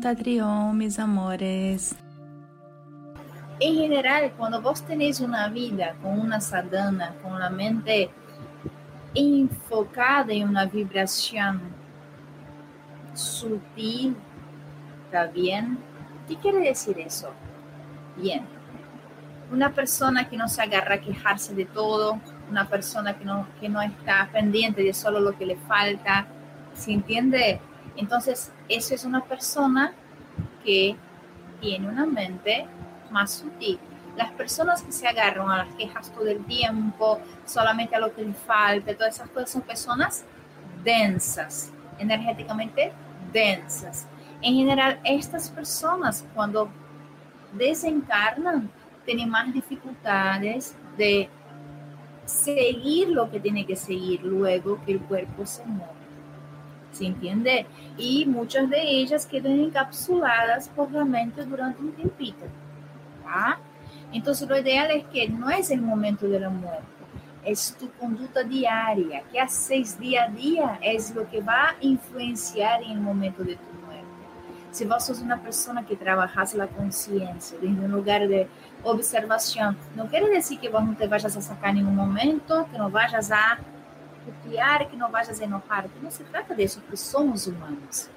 Tatrión, mis amores. En general, cuando vos tenés una vida con una sadhana, con la mente enfocada en una vibración sutil, ¿está bien? ¿Qué quiere decir eso? Bien. Una persona que no se agarra a quejarse de todo, una persona que no, que no está pendiente de solo lo que le falta, ¿se entiende? Entonces, eso es una persona que tiene una mente más sutil. Las personas que se agarran a las quejas todo el tiempo, solamente a lo que le falta, todas esas cosas son personas densas, energéticamente densas. En general, estas personas cuando desencarnan tienen más dificultades de seguir lo que tiene que seguir luego que el cuerpo se mueve. ¿Se entiende? Y muchas de ellas quedan encapsuladas por la mente durante un tiempito. ¿tá? Entonces, lo ideal es que no es el momento de la muerte, es tu conducta diaria, que haces día a día es lo que va a influenciar en el momento de tu muerte. Si vos sos una persona que trabajas la conciencia desde un lugar de observación, no quiere decir que vos no te vayas a sacar en ningún momento, que no vayas a que no vayas a enojarte. No se trata de eso, porque somos humanos.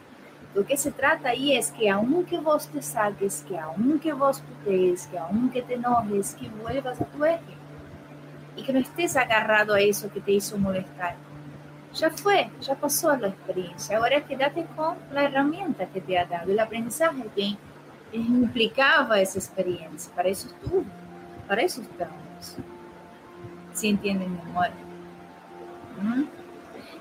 Lo que se trata ahí es que aunque vos te saques, que aunque vos putees, que aunque te enojes, que vuelvas a tu eje. Y que no estés agarrado a eso que te hizo molestar. Ya fue, ya pasó la experiencia. Ahora quédate con la herramienta que te ha dado, el aprendizaje que implicaba esa experiencia. Para eso estuvo, para eso estamos. Si entienden mi amor.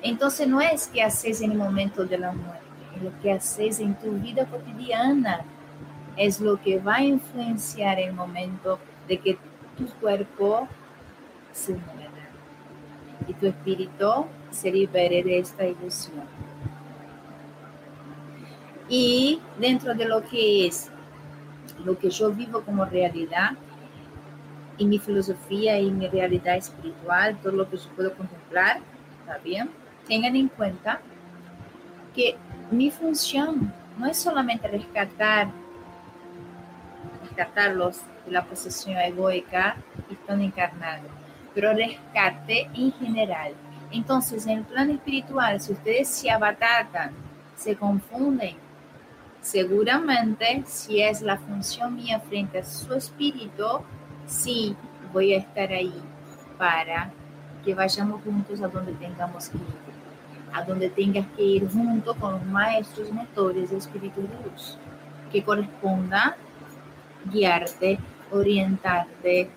Entonces no es que haces en el momento de la muerte, es lo que haces en tu vida cotidiana. Es lo que va a influenciar el momento de que tu cuerpo se muera y tu espíritu se libere de esta ilusión. Y dentro de lo que es lo que yo vivo como realidad, y mi filosofía y mi realidad espiritual, todo lo que yo puedo contemplar, ¿está bien? Tengan en cuenta que mi función no es solamente rescatar, rescatarlos de la posesión egoica y están encarnados, pero rescate en general. Entonces, en el plano espiritual, si ustedes se abatatan, se confunden, seguramente si es la función mía frente a su espíritu, sí voy a estar ahí para que vayamos juntos a donde tengamos que ir, a donde tengas que ir junto con los maestros, mentores de espíritu de luz, que corresponda guiarte, orientarte,